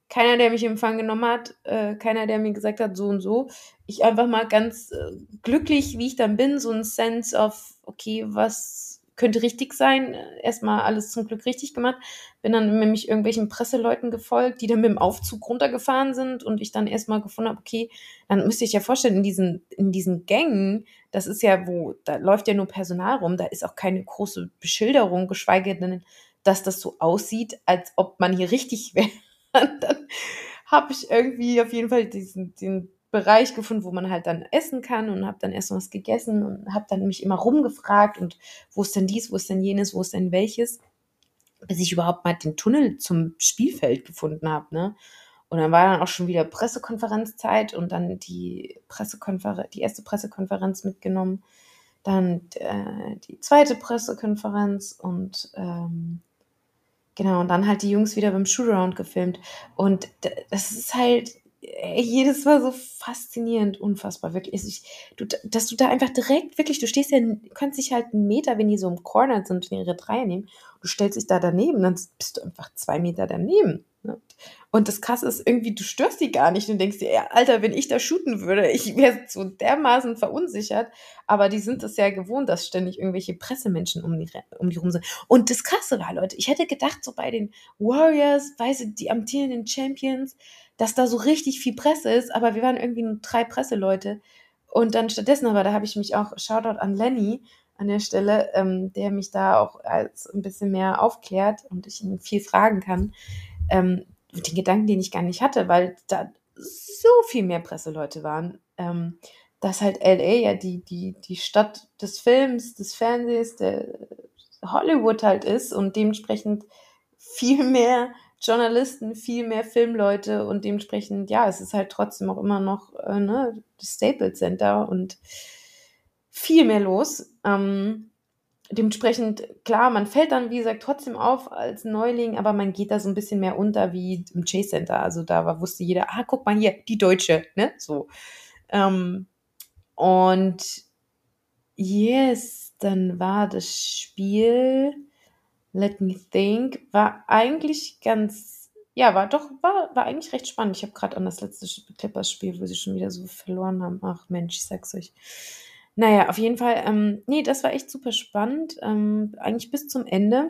keiner, der mich in Empfang genommen hat, äh, keiner, der mir gesagt hat, so und so. Ich einfach mal ganz äh, glücklich, wie ich dann bin, so ein Sense of, okay, was könnte richtig sein. Erstmal alles zum Glück richtig gemacht. Bin dann nämlich irgendwelchen Presseleuten gefolgt, die dann mit dem Aufzug runtergefahren sind und ich dann erstmal gefunden habe, okay, dann müsste ich ja vorstellen, in diesen, in diesen Gängen, das ist ja wo, da läuft ja nur Personal rum, da ist auch keine große Beschilderung, geschweige denn, dass das so aussieht, als ob man hier richtig wäre. dann habe ich irgendwie auf jeden Fall diesen, den Bereich gefunden, wo man halt dann essen kann und habe dann erst was gegessen und habe dann mich immer rumgefragt und wo ist denn dies, wo ist denn jenes, wo ist denn welches, bis ich überhaupt mal den Tunnel zum Spielfeld gefunden habe, ne? Und dann war dann auch schon wieder Pressekonferenzzeit und dann die Pressekonferenz, die erste Pressekonferenz mitgenommen, dann äh, die zweite Pressekonferenz und ähm, genau, und dann halt die Jungs wieder beim Shootaround gefilmt. Und das ist halt, jedes Mal so faszinierend, unfassbar, wirklich. Ich, du, dass du da einfach direkt, wirklich, du stehst ja, kannst dich halt einen Meter, wenn die so im Corner sind und ihre Dreier nehmen, du stellst dich da daneben, dann bist du einfach zwei Meter daneben. Ne? Und das Krasse ist irgendwie, du störst die gar nicht und denkst dir, ja, Alter, wenn ich da shooten würde, ich wäre so dermaßen verunsichert. Aber die sind es ja gewohnt, dass ständig irgendwelche Pressemenschen um die, um die rum sind. Und das Krasse war, Leute, ich hätte gedacht, so bei den Warriors, weißt du, die amtierenden Champions, dass da so richtig viel Presse ist, aber wir waren irgendwie nur drei Presseleute. Und dann stattdessen, aber da habe ich mich auch, Shoutout an Lenny an der Stelle, ähm, der mich da auch als ein bisschen mehr aufklärt und ich ihn viel fragen kann. Ähm, den Gedanken, den ich gar nicht hatte, weil da so viel mehr Presseleute waren, ähm, dass halt LA ja die, die, die Stadt des Films, des Fernsehs, der Hollywood halt ist und dementsprechend viel mehr Journalisten, viel mehr Filmleute und dementsprechend, ja, es ist halt trotzdem auch immer noch äh, ne, das Staples Center und viel mehr los. Ähm, dementsprechend, klar, man fällt dann, wie gesagt, trotzdem auf als Neuling, aber man geht da so ein bisschen mehr unter wie im Chase Center. Also da war, wusste jeder, ah, guck mal hier, die Deutsche, ne? So. Ähm, und yes, dann war das Spiel, let me think, war eigentlich ganz, ja, war doch, war, war eigentlich recht spannend. Ich habe gerade an das letzte Clippers-Spiel, wo sie schon wieder so verloren haben. Ach Mensch, ich sag's euch. Naja, auf jeden Fall, ähm, nee, das war echt super spannend, ähm, eigentlich bis zum Ende.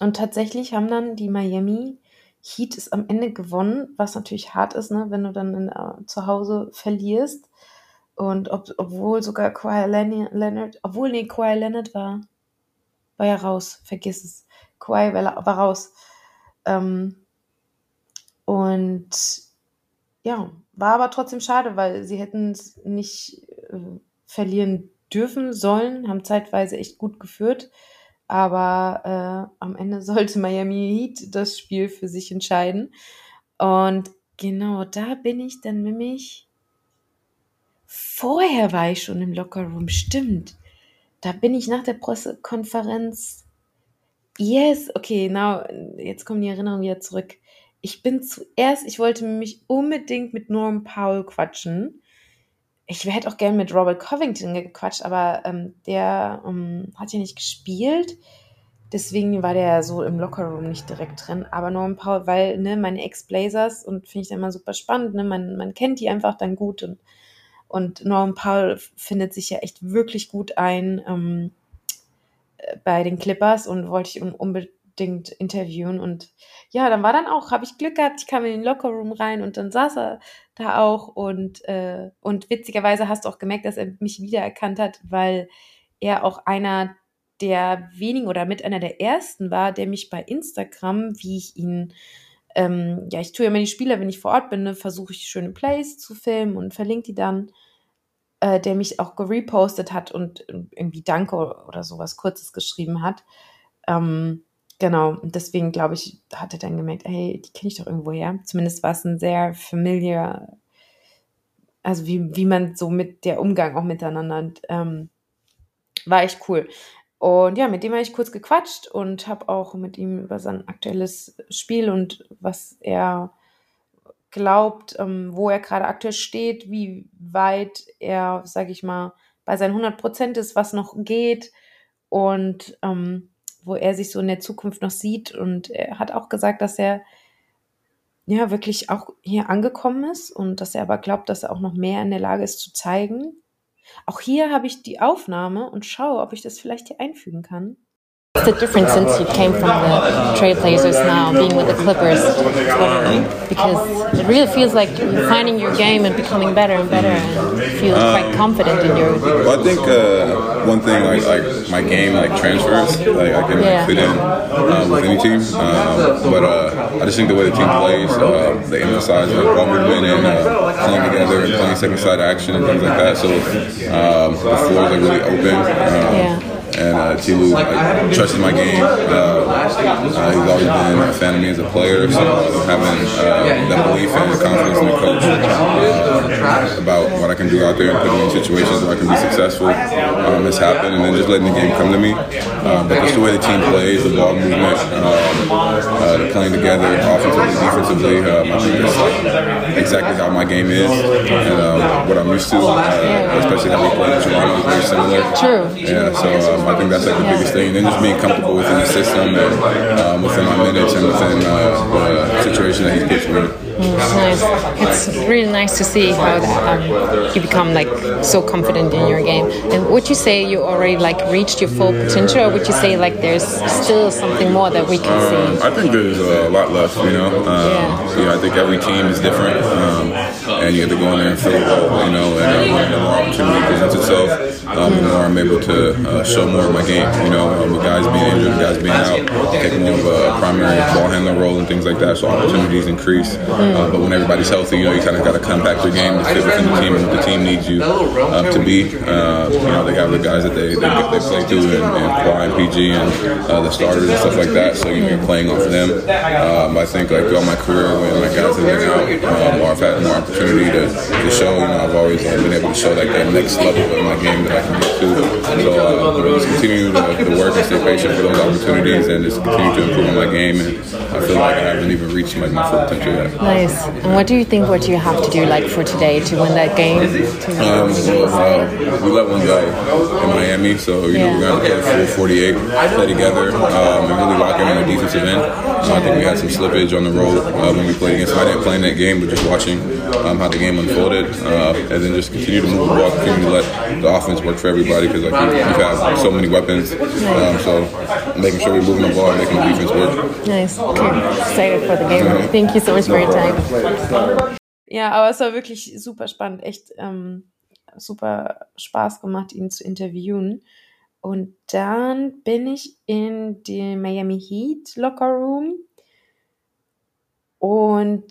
Und tatsächlich haben dann die Miami Heat es am Ende gewonnen, was natürlich hart ist, ne, wenn du dann in, uh, zu Hause verlierst. Und ob, obwohl sogar Kawhi Leonard, obwohl, nee, Kawhi Leonard war, war ja raus, vergiss es. Kawhi war, raus. Ähm, und ja, war aber trotzdem schade, weil sie hätten es nicht äh, verlieren dürfen, sollen, haben zeitweise echt gut geführt. Aber äh, am Ende sollte Miami Heat das Spiel für sich entscheiden. Und genau da bin ich dann nämlich. Vorher war ich schon im Lockerroom, stimmt. Da bin ich nach der Pressekonferenz. Yes, okay, now, jetzt kommen die Erinnerungen wieder zurück. Ich bin zuerst, ich wollte mich unbedingt mit Norm Powell quatschen ich hätte auch gerne mit Robert Covington gequatscht, aber ähm, der ähm, hat ja nicht gespielt. Deswegen war der so im Lockerroom nicht direkt drin. Aber Norman Paul, weil, ne, meine Ex-Blazers und finde ich dann immer super spannend, ne, man, man kennt die einfach dann gut und, und Norman Paul findet sich ja echt wirklich gut ein ähm, äh, bei den Clippers und wollte ich unbedingt interviewen. Und ja, dann war dann auch, habe ich Glück gehabt, ich kam in den Lockerroom rein und dann saß er da auch. Und, äh, und witzigerweise hast du auch gemerkt, dass er mich wiedererkannt hat, weil er auch einer der wenigen oder mit einer der ersten war, der mich bei Instagram, wie ich ihn ähm, ja, ich tue ja die Spieler, wenn ich vor Ort bin, ne, versuche ich schöne Plays zu filmen und verlinke die dann, äh, der mich auch gerepostet hat und irgendwie Danke oder sowas Kurzes geschrieben hat. Ähm, Genau, und deswegen glaube ich, hat er dann gemerkt, hey, die kenne ich doch irgendwo her. Zumindest war es ein sehr familiar, also wie, wie man so mit der Umgang auch miteinander, ähm, war echt cool. Und ja, mit dem habe ich kurz gequatscht und habe auch mit ihm über sein aktuelles Spiel und was er glaubt, ähm, wo er gerade aktuell steht, wie weit er, sage ich mal, bei seinen 100 Prozent ist, was noch geht und ähm, wo er sich so in der Zukunft noch sieht. Und er hat auch gesagt, dass er ja wirklich auch hier angekommen ist und dass er aber glaubt, dass er auch noch mehr in der Lage ist zu zeigen. Auch hier habe ich die Aufnahme und schaue, ob ich das vielleicht hier einfügen kann. What's the difference since you came from the Trailblazers now, being with the Clippers? Because it really feels like you're finding your game and becoming better and better, and feel quite confident in your. Well, I think uh, one thing like like my game like transfers, like I can yeah. fit in um, with any team. Um, but uh, I just think the way the team plays, uh, they emphasize uh, ball movement and uh, playing together and playing second side action and things like that. So um, the floor is like really open. Um, yeah and uh, Tilu like, trusted my game. Uh, uh, he's always been a fan of me as a player, so having uh, that belief and confidence in the coach uh, about what I can do out there and putting me in situations where I can be successful um, has happened, and then just letting the game come to me. Uh, but just the way the team plays, the ball movement, um, uh, playing together, offensively, defensively, um, I think that's exactly how my game is and um, what I'm used to, especially how we play in Toronto is very similar. True. Yeah, so. Um, I think that's like the biggest thing. And then just being comfortable within the system and um, within my minutes and within uh, the situation that he's put me in. Mm, nice. It's really nice to see how um, you become like so confident in your game. And would you say you already like reached your full potential, or would you say like there's still something more that we can um, see? I think there's a lot left. You know, um, yeah. I think every team is different. um, and you have to go in there and fill a role, you know, and um, the more opportunity presents itself, um, the more I'm able to uh, show more of my game, you know, um, with guys being injured, guys being out, take more of a primary ball handler role and things like that, so opportunities increase. Uh, but when everybody's healthy, you know, you kind of got to compact your game to fit within the team and what the team needs you uh, to be. Uh, you know, they have the guys that they, they, they play through and, and Kawhi and PG and uh, the starters and stuff like that, so, you know, you're playing off of them. Um, I think, like, throughout my career, when my guys have been out, um, or I've had more opportunity to, to show, you know, I've always uh, been able to show, like, that next level of my game that I can get to. So, uh, just continue to, to work and stay patient for those opportunities and just continue to improve on my game. And I feel like I haven't even reached, like, my full potential yet. Nice. And what do you think? What do you have to do, like, for today to win that game? Um, well, uh, we let one guy in Miami, so you know we're gonna play full 48, play together, um, and really lock in on the defensive end. So I think we had some slippage on the road uh, when we played against. I didn't play in that game, but just watching um, how the game unfolded, uh, and then just continue to move the ball, continue to let the offense work for everybody because like we, we've had so many weapons. Um, so making sure we're moving the ball and making the defense work. Nice. Okay. Excited for the game. Thank you so much for your time. Ja, aber es war wirklich super spannend, echt ähm, super Spaß gemacht, ihn zu interviewen. Und dann bin ich in dem Miami Heat Locker Room und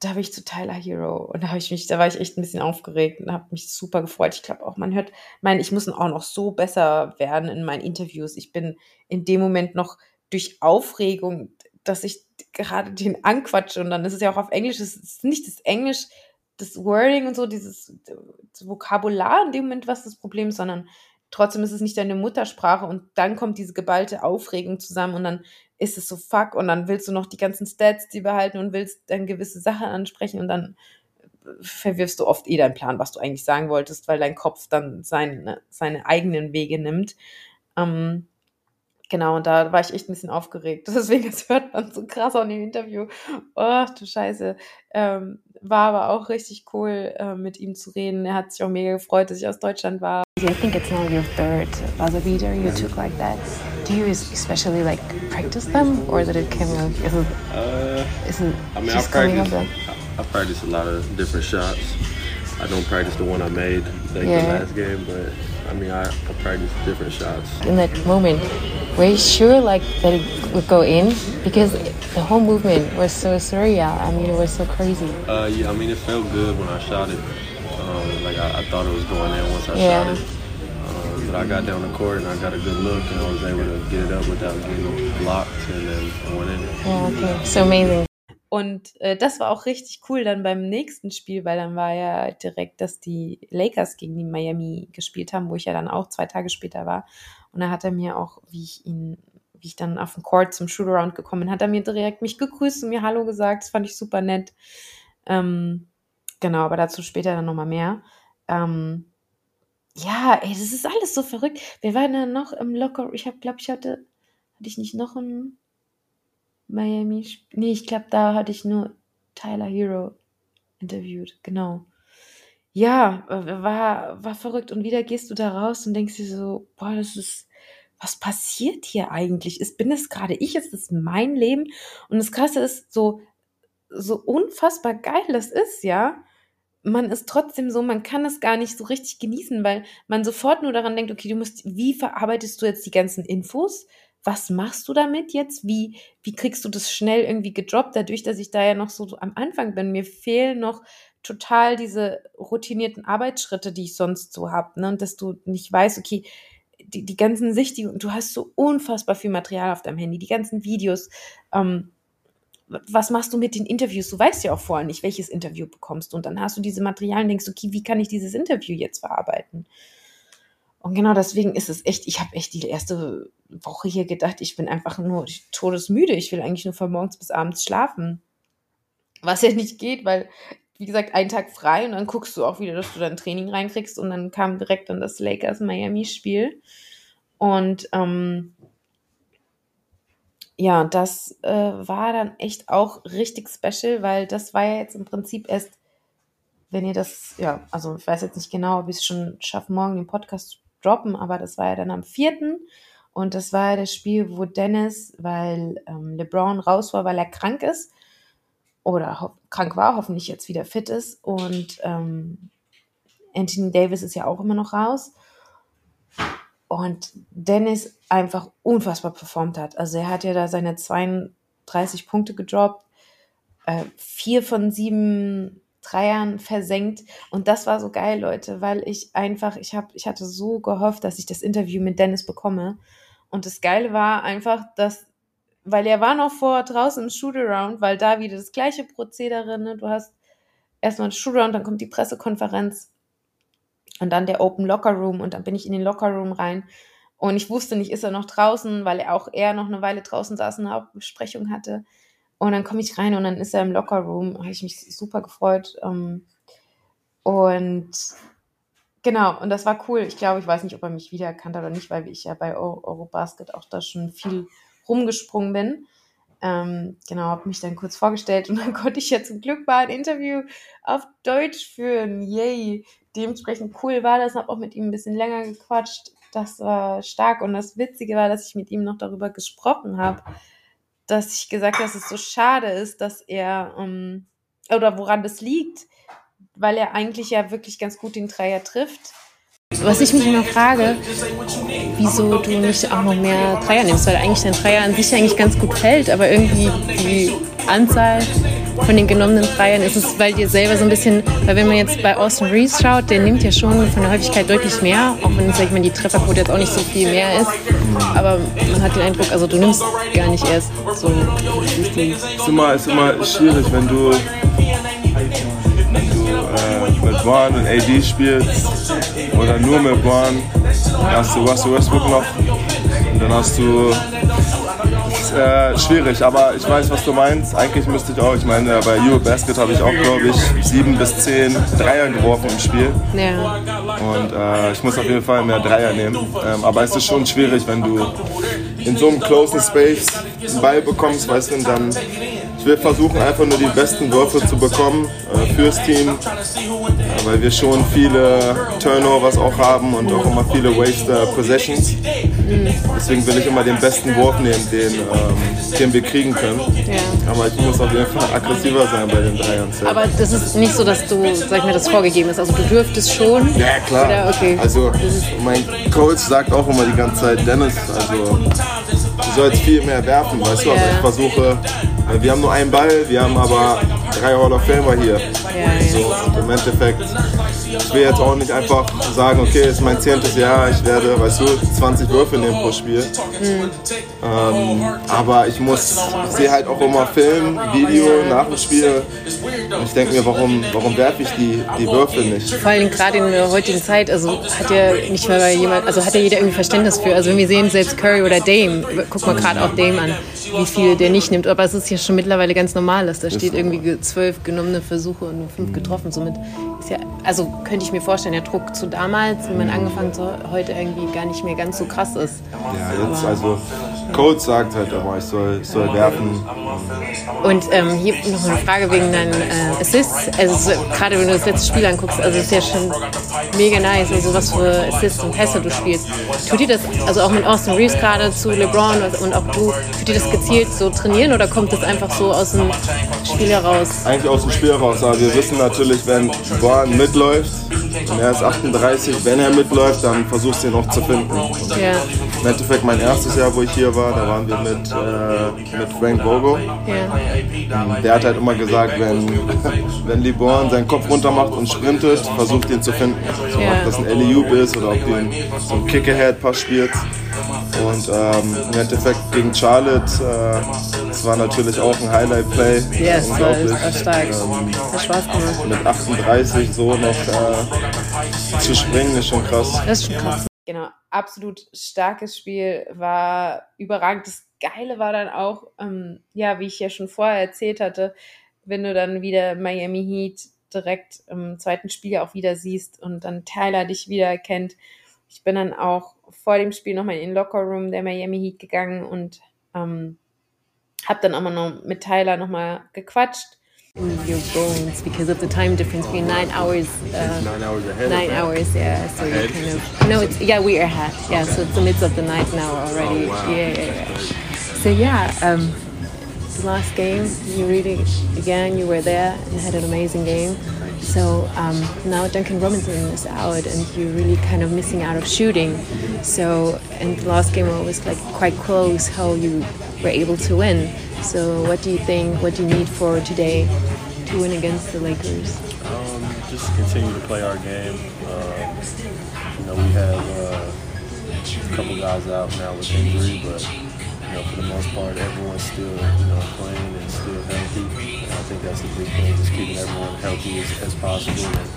da habe ich zu Tyler Hero und da habe ich mich, da war ich echt ein bisschen aufgeregt und habe mich super gefreut. Ich glaube auch, man hört, mein, ich muss auch noch so besser werden in meinen Interviews. Ich bin in dem Moment noch durch Aufregung, dass ich gerade den anquatsche und dann ist es ja auch auf Englisch, es ist nicht das Englisch, das Wording und so, dieses Vokabular in dem Moment, was das Problem ist, sondern trotzdem ist es nicht deine Muttersprache und dann kommt diese geballte Aufregung zusammen und dann ist es so fuck und dann willst du noch die ganzen Stats die behalten und willst dann gewisse Sachen ansprechen und dann verwirfst du oft eh deinen Plan, was du eigentlich sagen wolltest, weil dein Kopf dann seine, seine eigenen Wege nimmt. Ähm, genau, und da war ich echt ein bisschen aufgeregt. Deswegen, das hört man so krass an dem Interview. Oh, du Scheiße. Ähm, war aber auch richtig cool, äh, mit ihm zu reden. Er hat sich auch mega gefreut, dass ich aus Deutschland war. I think it's now your third buzzer beater you took like that. Do you especially like practice them, or did it come out? Is it, Uh, is it I mean, I just coming practice. up? I, I practice a lot of different shots. I don't practice the one I made like Yeah. the last game, but I mean, I, I practice different shots. in that moment, were you sure like that it would go in? Because the whole movement was so surreal. I mean, it was so crazy. Uh, yeah, I mean, it felt good when I shot it. Um, like I, I thought it was going in once I Yeah. shot it. Um, but I got down the court and I got a good look and I was able to get it up without getting blocked and then I went in. Yeah, okay. So amazing. Und äh, das war auch richtig cool dann beim nächsten Spiel, weil dann war ja direkt, dass die Lakers gegen die Miami gespielt haben, wo ich ja dann auch zwei Tage später war. Und da hat er mir auch, wie ich ihn, wie ich dann auf den Court zum Shootaround gekommen bin, hat er mir direkt mich gegrüßt und mir Hallo gesagt. Das fand ich super nett. Ähm, genau, aber dazu später dann nochmal mehr. Ähm, ja, ey, das ist alles so verrückt. Wir waren dann noch im Locker. Ich habe, glaube ich, hatte, hatte ich nicht noch ein Miami. Nee, ich glaube, da hatte ich nur Tyler Hero interviewt. Genau. Ja, äh, war, war verrückt. Und wieder gehst du da raus und denkst dir so, boah, das ist, was passiert hier eigentlich? Ist, bin es gerade ich? Ist es mein Leben? Und das Krasse ist, so, so unfassbar geil das ist, ja. Man ist trotzdem so, man kann es gar nicht so richtig genießen, weil man sofort nur daran denkt, okay, du musst, wie verarbeitest du jetzt die ganzen Infos? Was machst du damit jetzt? Wie, wie kriegst du das schnell irgendwie gedroppt, dadurch, dass ich da ja noch so am Anfang bin? Mir fehlen noch total diese routinierten Arbeitsschritte, die ich sonst so habe, ne? Und dass du nicht weißt, okay, die, die ganzen Sichtigungen, du hast so unfassbar viel Material auf deinem Handy, die ganzen Videos, ähm, was machst du mit den Interviews? Du weißt ja auch vorher nicht, welches Interview bekommst. Und dann hast du diese Materialien und denkst, okay, wie kann ich dieses Interview jetzt verarbeiten? Und genau deswegen ist es echt, ich habe echt die erste Woche hier gedacht, ich bin einfach nur todesmüde. Ich will eigentlich nur von morgens bis abends schlafen. Was ja nicht geht, weil, wie gesagt, einen Tag frei und dann guckst du auch wieder, dass du dein Training reinkriegst. Und dann kam direkt dann das Lakers-Miami-Spiel. Und ähm, ja, das äh, war dann echt auch richtig special, weil das war ja jetzt im Prinzip erst, wenn ihr das, ja, also ich weiß jetzt nicht genau, ob ich es schon schaffe, morgen den Podcast droppen, aber das war ja dann am 4. Und das war ja das Spiel, wo Dennis, weil ähm, LeBron raus war, weil er krank ist, oder krank war, hoffentlich jetzt wieder fit ist. Und ähm, Anthony Davis ist ja auch immer noch raus. Und Dennis einfach unfassbar performt hat. Also er hat ja da seine 32 Punkte gedroppt, äh, vier von sieben Dreiern versenkt. Und das war so geil, Leute, weil ich einfach, ich, hab, ich hatte so gehofft, dass ich das Interview mit Dennis bekomme. Und das Geile war einfach, dass, weil er war noch vor draußen im Shootaround, weil da wieder das gleiche Prozedere, ne? Du hast erstmal ein Shootaround, dann kommt die Pressekonferenz und dann der Open Locker Room und dann bin ich in den Locker Room rein. Und ich wusste nicht, ist er noch draußen, weil er auch eher noch eine Weile draußen saß und eine Hauptbesprechung hatte. Und dann komme ich rein und dann ist er im Lockerroom. Habe ich mich super gefreut. Ähm, und genau, und das war cool. Ich glaube, ich weiß nicht, ob er mich wiedererkannt hat oder nicht, weil ich ja bei Eurobasket auch da schon viel rumgesprungen bin. Ähm, genau, habe mich dann kurz vorgestellt und dann konnte ich ja zum Glück mal ein Interview auf Deutsch führen. Yay! Dementsprechend cool war das, habe auch mit ihm ein bisschen länger gequatscht. Das war stark und das Witzige war, dass ich mit ihm noch darüber gesprochen habe, dass ich gesagt habe, dass es so schade ist, dass er, ähm, oder woran das liegt, weil er eigentlich ja wirklich ganz gut den Dreier trifft. Was ich mich immer frage, wieso du nicht auch noch mehr Dreier nimmst, weil eigentlich dein Dreier an sich eigentlich ganz gut fällt, aber irgendwie die Anzahl von den genommenen Dreiern ist es, weil dir selber so ein bisschen, weil wenn man jetzt bei Austin Reeves schaut, der nimmt ja schon von der Häufigkeit deutlich mehr, auch wenn, sag ich mal, die Trefferquote jetzt auch nicht so viel mehr ist. Aber man hat den Eindruck, also du nimmst gar nicht erst so. Ist immer, ist immer schwierig, wenn du, wenn du äh, mit Juan und AD spielst oder nur mit Juan, dann hast du Russell Westbrook noch und dann hast du äh, schwierig, aber ich weiß, was du meinst. Eigentlich müsste ich auch, ich meine, bei Eurobasket habe ich auch, glaube ich, sieben bis zehn Dreier geworfen im Spiel. Ja. Und äh, ich muss auf jeden Fall mehr Dreier nehmen. Ähm, aber es ist schon schwierig, wenn du in so einem closen Space einen Ball bekommst, weißt du, und dann will versuchen, einfach nur die besten Würfe zu bekommen äh, fürs Team, äh, weil wir schon viele Turnovers auch haben und auch immer viele Waste Possessions. Mhm. Deswegen will ich immer den besten Wurf nehmen, den, ähm, den wir kriegen können. Ja. Aber ich muss auf jeden Fall aggressiver sein bei den Dreiern. Aber das ist nicht so, dass du, sag ich mir, das vorgegeben ist. Also du dürftest schon. Ja, klar. Oder, okay. Also mein Coach sagt auch immer die ganze Zeit, Dennis, also du sollst viel mehr werfen, weißt du, aber ich versuche, wir haben nur einen Ball, wir haben aber drei Hall of Famer hier. So, und im Endeffekt, ich will jetzt auch nicht einfach sagen, okay, es ist mein zehntes Jahr, ich werde, weißt du, 20 Würfe nehmen pro Spiel. Mhm. Ähm, aber ich muss, ich sehe halt auch immer Film, Video nach dem Spiel. Und ich denke mir, warum, warum werfe ich die, die Würfe nicht? Vor allem gerade in der heutigen Zeit, also hat ja nicht mal jemand, also hat ja jeder irgendwie Verständnis für. Also wenn wir sehen, selbst Curry oder Dame, guck mal gerade auch Dame an, wie viel der nicht nimmt. Aber es ist ja schon mittlerweile ganz normal, dass da steht irgendwie zwölf genommene Versuche und nur fünf getroffen. Somit ja, also könnte ich mir vorstellen, der Druck zu damals, wenn man angefangen zu heute irgendwie gar nicht mehr ganz so krass ist. Ja, jetzt also Coach sagt halt immer, ich soll, ich soll werfen. Und ähm, hier noch eine Frage wegen deinen äh, Assists. Also gerade wenn du das letzte Spiel anguckst, also ist ja schon mega nice, also was für Assists und Pässe du spielst. Tut dir das, also auch mit Austin Reeves gerade zu LeBron und auch du, tut dir das gezielt so trainieren oder kommt das einfach so aus dem Spiel heraus? Eigentlich aus dem Spiel heraus, aber wir wissen natürlich, wenn LeBron mitläuft, und er ist 38, wenn er mitläuft, dann versuchst du ihn auch zu finden. Ja. Im Endeffekt mein erstes Jahr, wo ich hier war, da waren wir mit, äh, mit Frank Bogo. Ja. Der hat halt immer gesagt, wenn, wenn Liborn seinen Kopf runter macht und sprintet, versucht ihn zu finden. So, Ja. Ob das ein Alley-Oop ist oder ob du so ein Kick-Ahead-Pass spielst. Und ähm, im Endeffekt gegen Charlotte, äh, das war natürlich auch ein Highlight-Play. Ja, es war, Unglaublich. war stark. Ähm, Hat Spaß gemacht. mit 38 so noch äh, zu springen, ist schon krass. Das ist schon krass. Genau, absolut starkes Spiel, war überragend. Das Geile war dann auch, ähm, ja, wie ich ja schon vorher erzählt hatte, wenn du dann wieder Miami Heat direkt im zweiten Spiel auch wieder siehst und dann Tyler dich wieder erkennt. Ich bin dann auch vor dem Spiel nochmal in den Lockerroom der Miami Heat gegangen und ähm, habe dann auch mal noch mit Tyler nochmal gequatscht. in your bones because of the time difference being nine hours. Uh, Nine hours ahead. nine hours, yeah. So you kind of no, it's yeah, we are ahead. Yeah, so it's the midst of the night now already. Oh, wow. Yeah, yeah, yeah. So yeah, um, the last game. You really, again, you were there and had an amazing game. So um, now Duncan Robinson is out, and you're really kind of missing out of shooting. So in the last game, was like quite close how you were able to win. So what do you think? What do you need for today to win against the Lakers? Um, just continue to play our game. Uh, you know, we have uh, a couple guys out now with injury, but you know, for the most part, everyone's still you know playing and still healthy. And I think that's the big thing, just keeping everyone healthy as, as possible and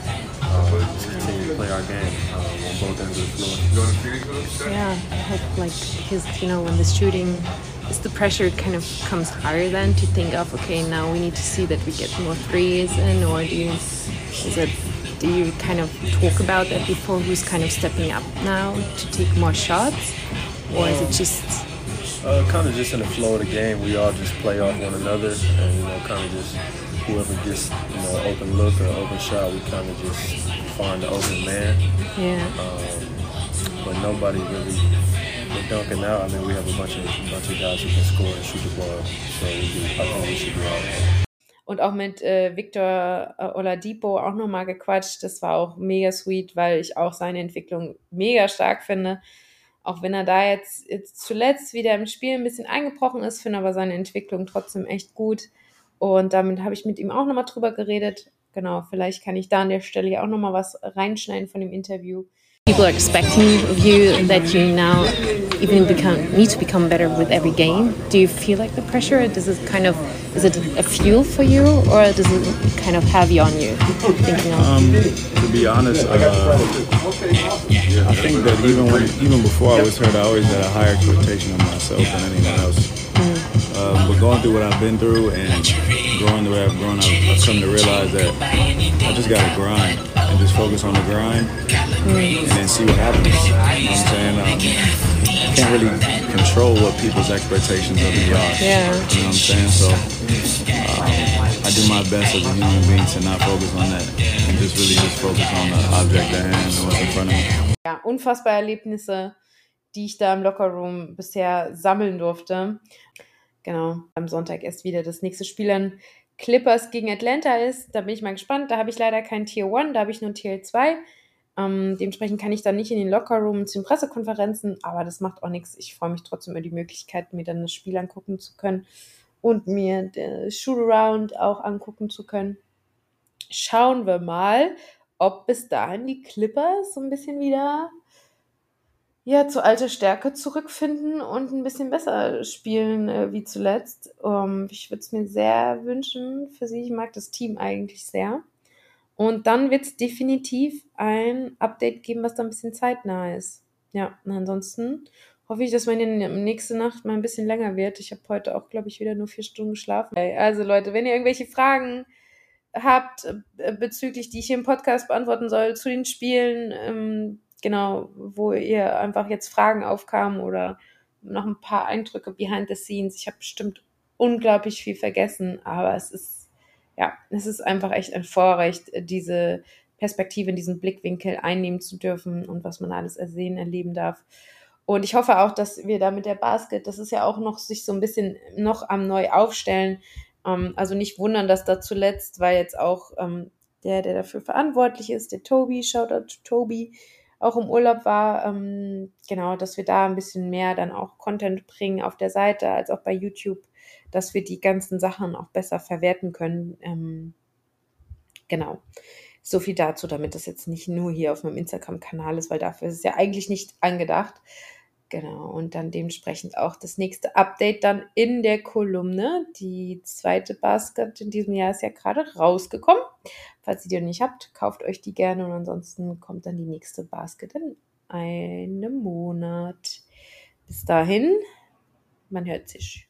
uh, just continue to play our game um, on both ends of the floor. Yeah, I hope like his, you know, when the shooting is the pressure kind of comes higher then to think of okay now we need to see that we get more threes in or do you is it do you kind of talk about that before who's kind of stepping up now to take more shots or is it just uh, kind of just in the flow of the game we all just play off one another and you know kind of just whoever gets you know open look or open shot we kind of just find the open man yeah um, but nobody really with Duncan now, I mean, we have a bunch of, bunch of guys who can score and shoot the ball. So we do, I think we should be all right. Und auch mit äh, Victor äh, Oladipo auch nochmal gequatscht. Das war auch mega sweet, weil ich auch seine Entwicklung mega stark finde. Auch wenn er da jetzt, jetzt zuletzt wieder im Spiel ein bisschen eingebrochen ist, finde aber seine Entwicklung trotzdem echt gut. Und damit habe ich mit ihm auch nochmal drüber geredet. Genau, vielleicht kann ich da an der Stelle auch nochmal was reinschneiden von dem Interview. People are expecting of you that you now even become need to become better with every game. Do you feel like the pressure? Does it kind of is it a fuel for you, or does it kind of heavy on you? Thinking of um, to be honest, uh, I think that even when even before I was hurt, I always had a higher expectation of myself than anyone else. Um, but going through what I've been through and growing the way I've grown, I've, I've come to realize that I just got to grind and just focus on the grind and then see what happens. You know what I'm saying? Um, I can't really control what people's expectations of me are. Yeah. You know what I'm saying? So um, I do my best as a human being to not focus on that and just really just focus on the object at hand and what's in front of me. Ja, unfassbare Erlebnisse, die ich da im Lockerroom bisher sammeln durfte. Genau, am Sonntag erst wieder das nächste Spiel an Clippers gegen Atlanta ist. Da bin ich mal gespannt. Da habe ich leider kein Tier 1, da habe ich nur Tier 2. Ähm, dementsprechend kann ich dann nicht in den Lockerroom zu den Pressekonferenzen, aber das macht auch nichts. Ich freue mich trotzdem über die Möglichkeit, mir dann das Spiel angucken zu können und mir das Shootaround auch angucken zu können. Schauen wir mal, ob bis dahin die Clippers so ein bisschen wieder ja, zu alter Stärke zurückfinden und ein bisschen besser spielen äh, wie zuletzt. Um, ich würde es mir sehr wünschen für sie. Ich mag das Team eigentlich sehr. Und dann wird es definitiv ein Update geben, was da ein bisschen zeitnah ist. Ja, und ansonsten hoffe ich, dass meine nächste Nacht mal ein bisschen länger wird. Ich habe heute auch, glaube ich, wieder nur vier Stunden geschlafen. Also Leute, wenn ihr irgendwelche Fragen habt äh, bezüglich, die ich hier im Podcast beantworten soll, zu den Spielen, ähm, genau, wo ihr einfach jetzt Fragen aufkamen oder noch ein paar Eindrücke behind the scenes. Ich habe bestimmt unglaublich viel vergessen, aber es ist, ja, es ist einfach echt ein Vorrecht, diese Perspektive, diesen Blickwinkel einnehmen zu dürfen und was man alles ersehen, erleben darf. Und ich hoffe auch, dass wir da mit der Basket, das ist ja auch noch sich so ein bisschen noch am neu aufstellen. Ähm, also nicht wundern, dass da zuletzt, weil jetzt auch ähm, der, der dafür verantwortlich ist, der Tobi, Shoutout to Tobi, auch im Urlaub war, ähm, genau, dass wir da ein bisschen mehr dann auch Content bringen auf der Seite als auch bei YouTube, dass wir die ganzen Sachen auch besser verwerten können. Ähm, genau. So viel dazu, damit das jetzt nicht nur hier auf meinem Instagram-Kanal ist, weil dafür ist es ja eigentlich nicht angedacht. Genau, und dann dementsprechend auch das nächste Update dann in der Kolumne. Die zweite Basket in diesem Jahr ist ja gerade rausgekommen. Falls ihr die noch nicht habt, kauft euch die gerne und ansonsten kommt dann die nächste Basket in einem Monat. Bis dahin, man hört sich.